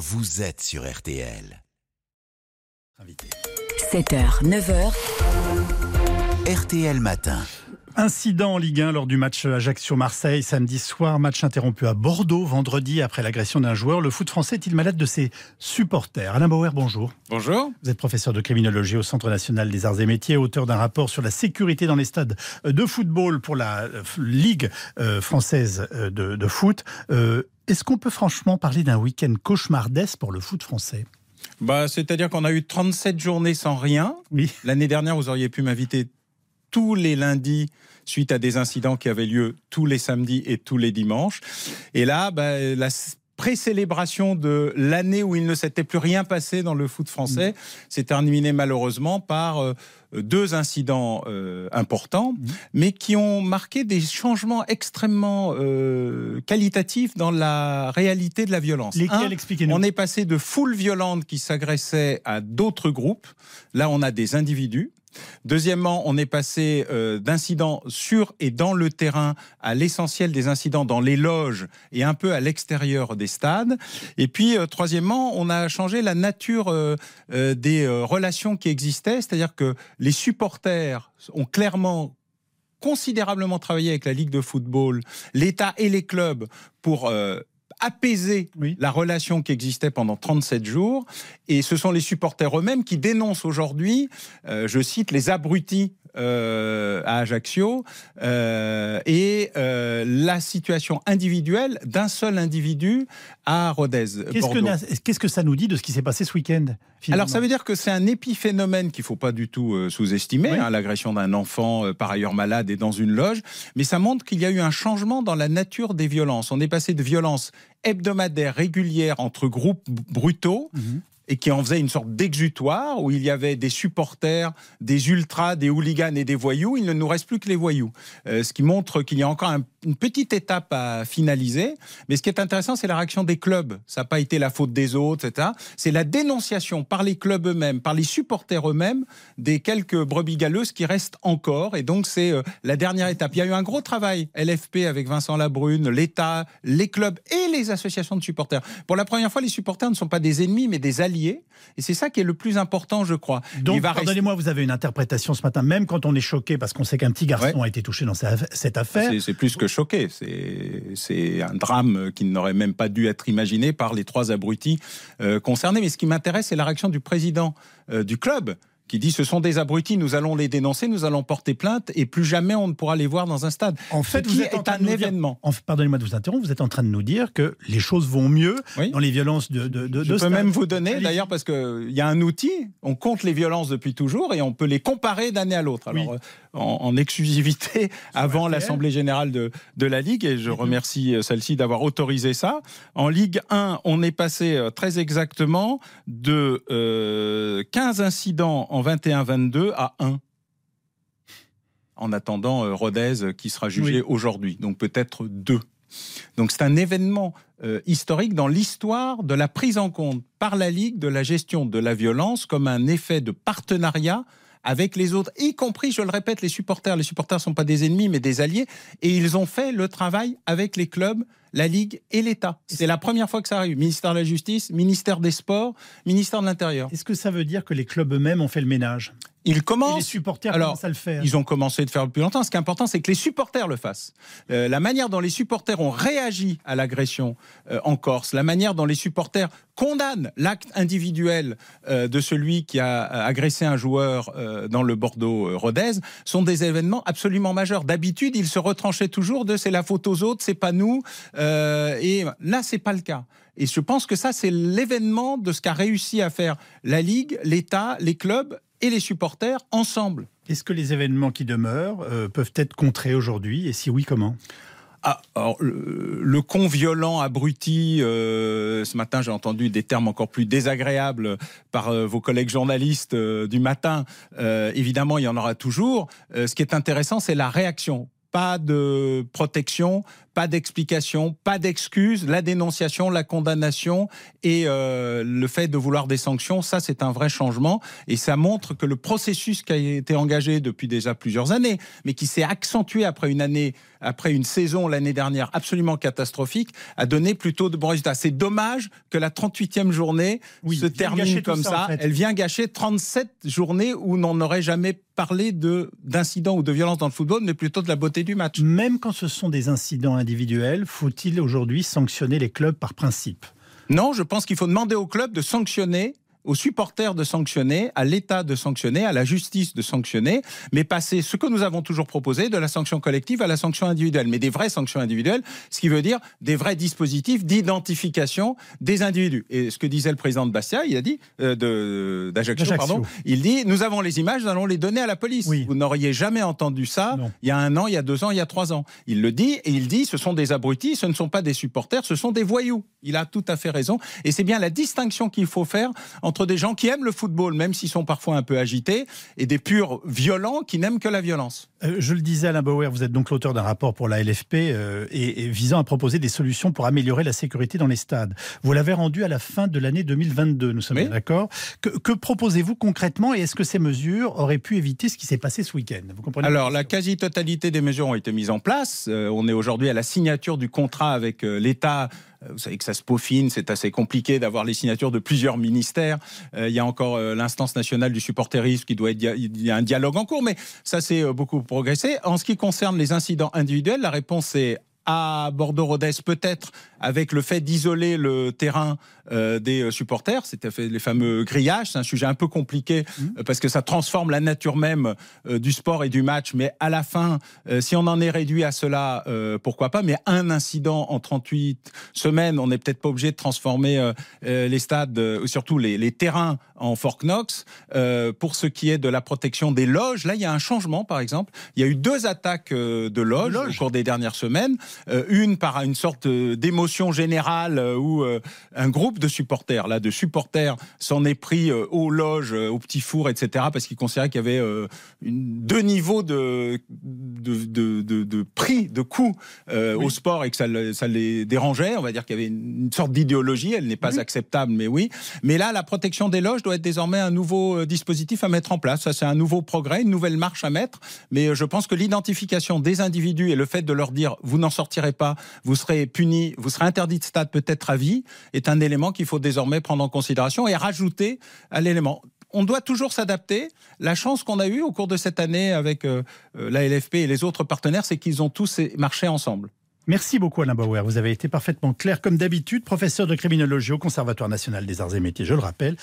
vous êtes sur RTL. 7h, 9h. RTL Matin. Incident en Ligue 1 lors du match Ajaccio-Marseille samedi soir, match interrompu à Bordeaux vendredi après l'agression d'un joueur. Le foot français est-il malade de ses supporters? Alain Bauer, bonjour. Bonjour. Vous êtes professeur de criminologie au Centre national des arts et métiers, auteur d'un rapport sur la sécurité dans les stades de football pour la euh, Ligue euh, française euh, de, de foot. Est-ce qu'on peut franchement parler d'un week-end cauchemardesque pour le foot français? Bah, C'est-à-dire qu'on a eu 37 journées sans rien. Oui. L'année dernière, vous auriez pu m'inviter tous les lundis suite à des incidents qui avaient lieu tous les samedis et tous les dimanches. Et là, bah, la pré-célébration de l'année où il ne s'était plus rien passé dans le foot français mmh. s'est terminée malheureusement par euh, deux incidents euh, importants, mmh. mais qui ont marqué des changements extrêmement euh, qualitatifs dans la réalité de la violence. Lesquels expliquez-nous On est passé de foule violente qui s'agressait à d'autres groupes. Là, on a des individus Deuxièmement, on est passé euh, d'incidents sur et dans le terrain à l'essentiel des incidents dans les loges et un peu à l'extérieur des stades. Et puis, euh, troisièmement, on a changé la nature euh, des relations qui existaient, c'est-à-dire que les supporters ont clairement considérablement travaillé avec la Ligue de football, l'État et les clubs pour apaiser la relation qui existait pendant 37 jours. Et ce sont les supporters eux-mêmes qui dénoncent aujourd'hui, euh, je cite, les abrutis euh, à Ajaccio euh, et la situation individuelle d'un seul individu à Rodez. Qu'est-ce que, ça nous dit de ce qui s'est passé ce week-end Alors ça veut dire que c'est un épiphénomène qu'il ne faut pas du tout sous-estimer, hein, l'agression d'un enfant par ailleurs malade et dans une loge, mais ça montre qu'il y a eu un changement dans la nature des violences. On est passé de violences hebdomadaires, régulières entre groupes brutaux, mhm et qui en faisait une sorte d'exutoire où il y avait des supporters, des ultras, des hooligans et des voyous. Il ne nous reste plus que les voyous. Euh, ce qui montre qu'il y a encore une petite étape à finaliser. Mais ce qui est intéressant, c'est la réaction des clubs. Ça n'a pas été la faute des autres, etc. C'est la dénonciation par les clubs eux-mêmes, par les supporters eux-mêmes, des quelques brebis galeuses qui restent encore. Et donc, c'est euh, la dernière étape. Il y a eu un gros travail, LFP avec Vincent Labrune, l'État, les clubs et les associations de supporters. Pour la première fois, les supporters ne sont pas des ennemis, mais des alliés et c'est ça qui est le plus important, je crois. Donc, pardonnez-moi, vous avez une interprétation ce matin, même quand on est choqué parce qu'on sait qu'un petit garçon a été touché dans cette affaire. C'est plus que choqué. C'est un drame qui n'aurait même pas dû être imaginé par les trois abrutis euh, concernés. Mais ce qui m'intéresse, c'est la réaction du président euh, du club qui dit ce sont des abrutis, nous allons les dénoncer, nous allons porter plainte et plus jamais on ne pourra les voir dans un stade. En fait, vous êtes un événement. Pardonnez-moi de vous interrompre, vous êtes en train de nous dire que les choses vont mieux dans les violences de, de, de Je peux même vous donner, d'ailleurs, parce qu'il y a un outil, on compte les violences depuis toujours et on peut les comparer d'année à l'autre. Alors, euh, en, exclusivité avant l'Assemblée générale de, de, la Ligue, et je mhm. remercie euh, celle-ci d'avoir autorisé ça. En Ligue 1, on est passé euh, très exactement de 15 incidents en 21-22 à 1 en attendant euh, Rodez euh, qui sera jugé aujourd'hui, donc peut-être 2. Donc c'est un événement euh, historique dans l'histoire de la prise en compte par la Ligue de la gestion de la violence comme un effet de partenariat avec les autres, y compris, je le répète, les supporters. Les supporters ne sont pas des ennemis, mais des alliés. Et ils ont fait le travail avec les clubs, la Ligue et l'État. C'est la première fois que ça arrive. Ministère de la Justice, ministère des Sports, ministère de l'Intérieur. Est-ce que ça veut dire que les clubs eux-mêmes ont fait le ménage? Ils commencent. les supporters Alors, commencent à le faire. Ils ont commencé de faire depuis longtemps. Ce qui est important, c'est que les supporters le fassent. Euh, la manière dont les supporters ont réagi à l'agression euh, en Corse, la manière dont les supporters condamnent l'acte individuel euh, de celui qui a agressé un joueur dans le Bordeaux-Rodez, sont des événements absolument majeurs. D'habitude, ils se retranchaient toujours de c'est la faute aux autres, c'est pas nous. et là, c'est pas le cas. Et je pense que ça, c'est l'événement de ce qu'a réussi à faire la Ligue, l'État, les clubs et les supporters ensemble. Est-ce que les événements qui demeurent euh, peuvent être contrés aujourd'hui Et si oui, comment? Ah, alors, le, con violent, abruti, euh, ce matin j'ai entendu des termes encore plus désagréables par euh, vos collègues journalistes du matin. évidemment, il y en aura toujours. ce qui est intéressant, c'est la réaction pas de protection, pas d'explication, pas d'excuses, la dénonciation, la condamnation et euh, le fait de vouloir des sanctions, ça c'est un vrai changement et ça montre que le processus qui a été engagé depuis déjà plusieurs années, mais qui s'est accentué après une année, après une saison l'année dernière absolument catastrophique, a donné plutôt de bons résultats. C'est dommage que la 38e journée se termine comme ça. Elle vient gâcher 37 journées où on n'aurait jamais parlé d'incidents ou de violence dans le football, mais plutôt de la beauté du match. Même quand ce sont des incidents individuels, faut-il aujourd'hui sanctionner les clubs par principe? Non, je pense qu'il faut demander aux clubs de sanctionner aux supporters de sanctionner, à l'État de sanctionner, à la justice de sanctionner, mais passer ce que nous avons toujours proposé de la sanction collective à la sanction individuelle, mais des vraies sanctions individuelles, ce qui veut dire des vrais dispositifs d'identification des individus. Et ce que disait le président de Bastia, il a dit euh, d'Ajaccio, pardon, il dit nous avons les images, nous allons les donner à la police. Vous n'auriez jamais entendu ça il y a un an, il y a deux ans, il y a trois ans. Il le dit et il dit ce sont des abrutis, ce ne sont pas des supporters, ce sont des voyous. Il a tout à fait raison et c'est bien la distinction qu'il faut faire entre des gens qui aiment le football, même s'ils sont parfois un peu agités, et des purs violents qui n'aiment que la violence. Euh, je le disais, Alain Bauer, vous êtes donc l'auteur d'un rapport pour la LFP euh, et, visant à proposer des solutions pour améliorer la sécurité dans les stades. Vous l'avez rendu à la fin de l'année 2022, nous sommes d'accord. Que, proposez-vous concrètement et est-ce que ces mesures auraient pu éviter ce qui s'est passé ce week-end? Alors, la quasi-totalité des mesures ont été mises en place. Euh, on est aujourd'hui à la signature du contrat avec l'État vous savez que ça se peaufine, c'est assez compliqué d'avoir les signatures de plusieurs ministères. il y a encore l'instance nationale du supporterisme qui doit être. Il y a un dialogue en cours, mais ça c'est beaucoup progresser. En ce qui concerne les incidents individuels, la réponse est à Bordeaux-Rodez, peut-être avec le fait d'isoler le terrain euh, des euh, supporters, c'était les fameux grillages, c'est un sujet un peu compliqué mmh. euh, parce que ça transforme la nature même du sport et du match, mais à la fin, si on en est réduit à cela, pourquoi pas, mais un incident en 38 semaines, on n'est peut-être pas obligé de transformer les stades, surtout les, les, terrains en Fort Knox. pour ce qui est de la protection des loges, là, il y a un changement, par exemple. Il y a eu deux attaques de loges, au cours des dernières semaines. une par une sorte d'émotion générale où un groupe de supporters, là, de supporters s'en est pris euh, aux loges, euh, aux petits fours, etc., parce qu'ils considéraient qu'il y avait euh, deux niveaux de, de, prix, de coût au sport et que ça, ça, les dérangeait. On va dire qu'il y avait une, sorte d'idéologie, elle n'est pas acceptable, mais oui. Mais là, la protection des loges doit être désormais un nouveau dispositif à mettre en place. Ça, c'est un nouveau progrès, une nouvelle marche à mettre. Mais je pense que l'identification des individus et le fait de leur dire vous n'en sortirez pas, vous serez puni, vous serez interdit de stade peut-être à vie, est un élément qu'il faut désormais prendre en considération et rajouter à l'élément on doit toujours s'adapter. La chance qu'on a eue au cours de cette année avec euh, euh, la LFP et les autres partenaires, c'est qu'ils ont tous marché ensemble. Merci beaucoup Alain Bauer. Vous avez été parfaitement clair comme d'habitude, professeur de criminologie au Conservatoire national des arts et métiers, je le rappelle.